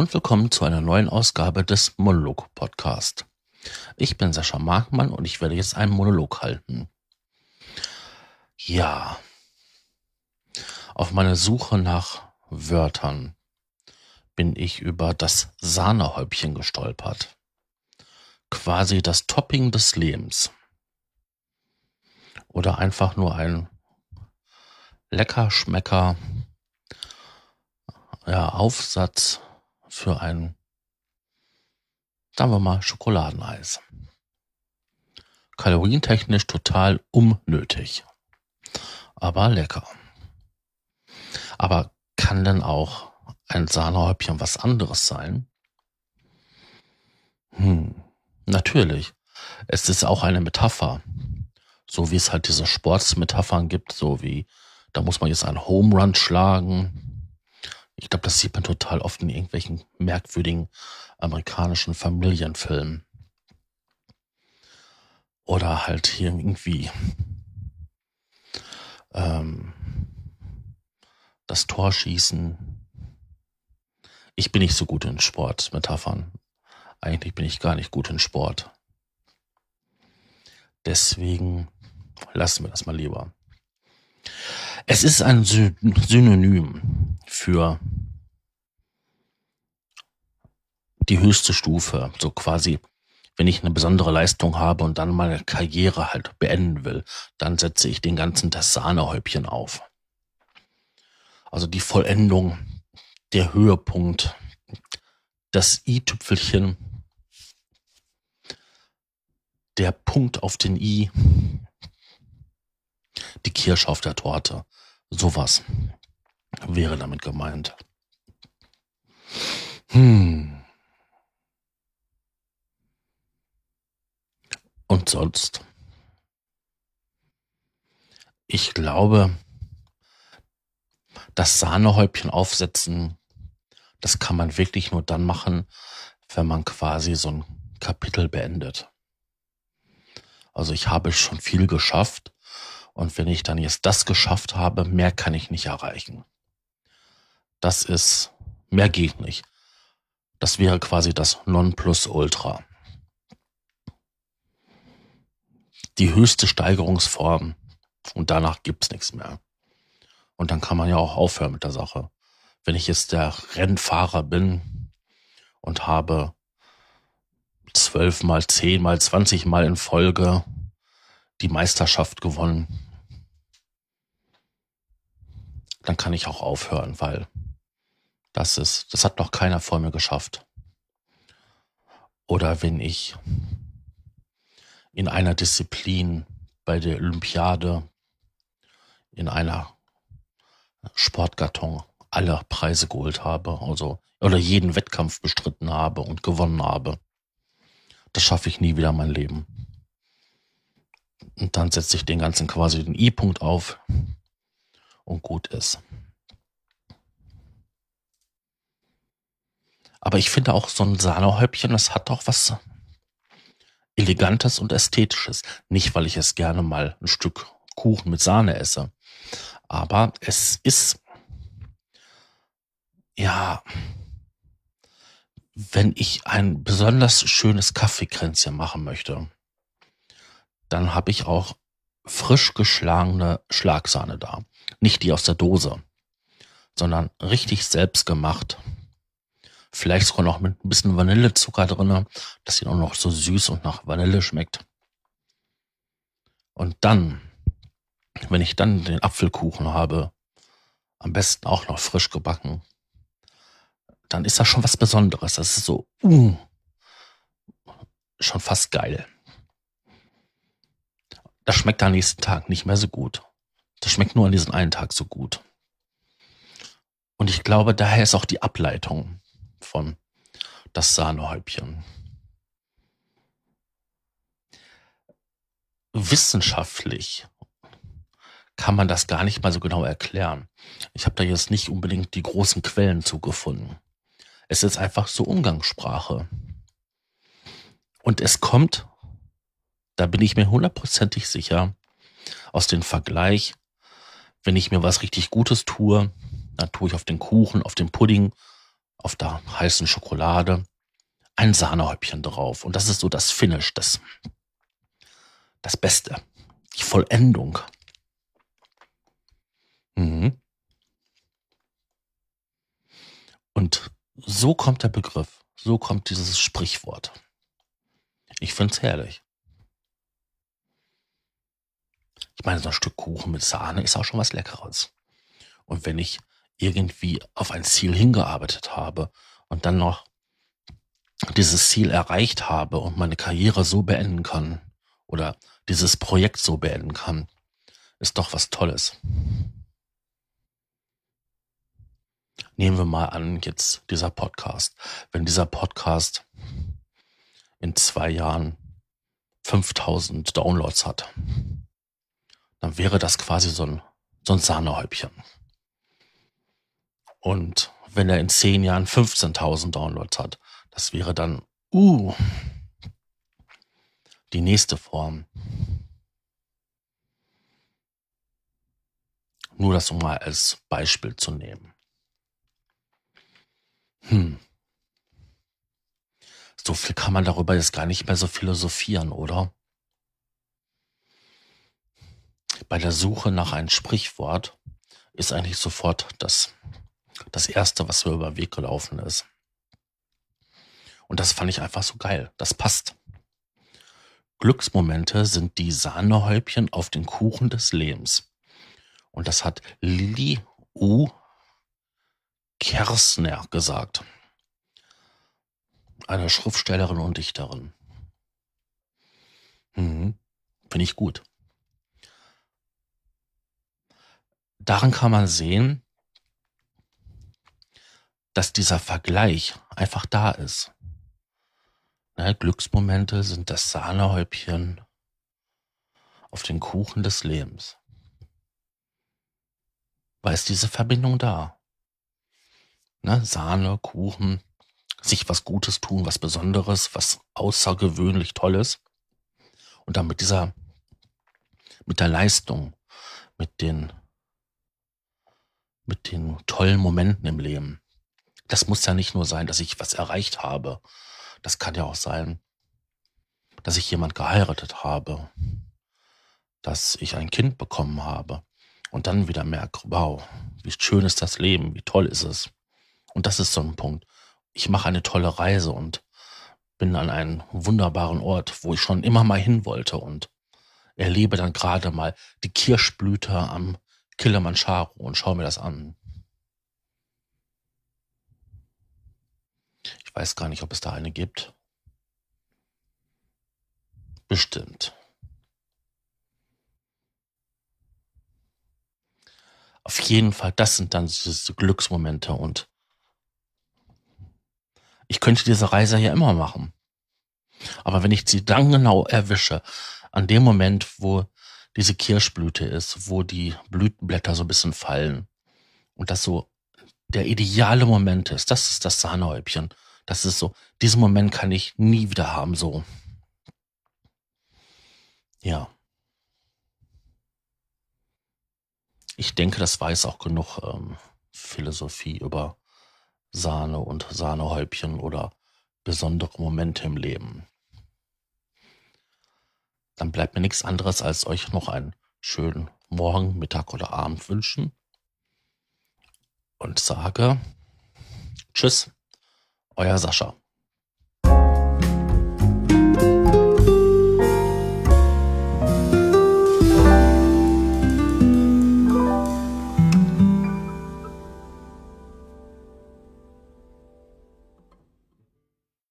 Und willkommen zu einer neuen Ausgabe des Monolog Podcast. Ich bin Sascha Markmann und ich werde jetzt einen Monolog halten. Ja. Auf meiner Suche nach Wörtern bin ich über das Sahnehäubchen gestolpert. Quasi das Topping des Lebens. Oder einfach nur ein lecker Schmecker ja, Aufsatz für ein, sagen wir mal, Schokoladeneis. Kalorientechnisch total unnötig. Aber lecker. Aber kann denn auch ein Sahnehäubchen was anderes sein? Hm, natürlich. Es ist auch eine Metapher. So wie es halt diese Sportsmetaphern gibt, so wie, da muss man jetzt einen Home Run schlagen, ich glaube, das sieht man total oft in irgendwelchen merkwürdigen amerikanischen Familienfilmen. Oder halt hier irgendwie ähm, das Torschießen. Ich bin nicht so gut in Sportmetaphern. Eigentlich bin ich gar nicht gut in Sport. Deswegen lassen wir das mal lieber. Es ist ein Synonym für die höchste Stufe, so quasi, wenn ich eine besondere Leistung habe und dann meine Karriere halt beenden will, dann setze ich den ganzen das Sahnehäubchen auf. Also die Vollendung, der Höhepunkt, das i-Tüpfelchen, der Punkt auf den i, die Kirsche auf der Torte. Sowas wäre damit gemeint. Hm. Und sonst? Ich glaube, das Sahnehäubchen aufsetzen, das kann man wirklich nur dann machen, wenn man quasi so ein Kapitel beendet. Also ich habe schon viel geschafft und wenn ich dann jetzt das geschafft habe, mehr kann ich nicht erreichen. Das ist, mehr geht nicht. Das wäre quasi das Nonplusultra. die höchste Steigerungsform und danach gibt's nichts mehr. Und dann kann man ja auch aufhören mit der Sache. Wenn ich jetzt der Rennfahrer bin und habe zwölf mal, zehn mal, zwanzig mal in Folge die Meisterschaft gewonnen, dann kann ich auch aufhören, weil das ist, das hat noch keiner vor mir geschafft. Oder wenn ich in einer Disziplin bei der Olympiade in einer Sportgattung alle Preise geholt habe, also oder jeden Wettkampf bestritten habe und gewonnen habe. Das schaffe ich nie wieder mein Leben. Und dann setze ich den ganzen quasi den I-Punkt auf und gut ist. Aber ich finde auch so ein Sahnehäubchen, das hat auch was Elegantes und Ästhetisches. Nicht, weil ich es gerne mal ein Stück Kuchen mit Sahne esse. Aber es ist, ja, wenn ich ein besonders schönes Kaffeekränzchen machen möchte, dann habe ich auch frisch geschlagene Schlagsahne da. Nicht die aus der Dose, sondern richtig selbst gemacht. Vielleicht sogar noch mit ein bisschen Vanillezucker drinne, dass sie auch noch so süß und nach Vanille schmeckt. Und dann, wenn ich dann den Apfelkuchen habe, am besten auch noch frisch gebacken, dann ist das schon was Besonderes. Das ist so, uh, schon fast geil. Das schmeckt am nächsten Tag nicht mehr so gut. Das schmeckt nur an diesem einen Tag so gut. Und ich glaube, daher ist auch die Ableitung von das Sahnehäubchen. Wissenschaftlich kann man das gar nicht mal so genau erklären. Ich habe da jetzt nicht unbedingt die großen Quellen zugefunden. Es ist einfach so Umgangssprache. Und es kommt, da bin ich mir hundertprozentig sicher, aus dem Vergleich, wenn ich mir was richtig Gutes tue, dann tue ich auf den Kuchen, auf den Pudding auf der heißen Schokolade ein Sahnehäubchen drauf. Und das ist so das Finish, das, das Beste, die Vollendung. Mhm. Und so kommt der Begriff, so kommt dieses Sprichwort. Ich find's herrlich. Ich meine, so ein Stück Kuchen mit Sahne ist auch schon was Leckeres. Und wenn ich irgendwie auf ein Ziel hingearbeitet habe und dann noch dieses Ziel erreicht habe und meine Karriere so beenden kann oder dieses Projekt so beenden kann, ist doch was Tolles. Nehmen wir mal an, jetzt dieser Podcast. Wenn dieser Podcast in zwei Jahren 5000 Downloads hat, dann wäre das quasi so ein, so ein Sahnehäubchen. Und wenn er in zehn Jahren 15.000 Downloads hat, das wäre dann, uh, die nächste Form. Nur das um mal als Beispiel zu nehmen. Hm. So viel kann man darüber jetzt gar nicht mehr so philosophieren, oder? Bei der Suche nach einem Sprichwort ist eigentlich sofort das, das erste, was mir über den Weg gelaufen ist. Und das fand ich einfach so geil. Das passt. Glücksmomente sind die Sahnehäubchen auf den Kuchen des Lebens. Und das hat Lili U. Kersner gesagt. Eine Schriftstellerin und Dichterin. Mhm. Finde ich gut. Daran kann man sehen, dass dieser Vergleich einfach da ist. Ne, Glücksmomente sind das Sahnehäubchen auf den Kuchen des Lebens. Weil ist diese Verbindung da? Ne, Sahne, Kuchen, sich was Gutes tun, was Besonderes, was außergewöhnlich Tolles. Und dann mit dieser, mit der Leistung, mit den, mit den tollen Momenten im Leben. Das muss ja nicht nur sein, dass ich was erreicht habe, das kann ja auch sein, dass ich jemand geheiratet habe, dass ich ein Kind bekommen habe und dann wieder merke, wow, wie schön ist das Leben, wie toll ist es. Und das ist so ein Punkt. Ich mache eine tolle Reise und bin an einem wunderbaren Ort, wo ich schon immer mal hin wollte und erlebe dann gerade mal die Kirschblüte am Kilimanjaro und schaue mir das an. Ich weiß gar nicht, ob es da eine gibt. Bestimmt. Auf jeden Fall, das sind dann diese Glücksmomente und ich könnte diese Reise ja immer machen. Aber wenn ich sie dann genau erwische, an dem Moment, wo diese Kirschblüte ist, wo die Blütenblätter so ein bisschen fallen und das so der ideale Moment ist, das ist das Sahnehäubchen. Das ist so, diesen Moment kann ich nie wieder haben, so. Ja. Ich denke, das weiß auch genug ähm, Philosophie über Sahne und Sahnehäubchen oder besondere Momente im Leben. Dann bleibt mir nichts anderes, als euch noch einen schönen Morgen, Mittag oder Abend wünschen. Und sage Tschüss euer Sascha.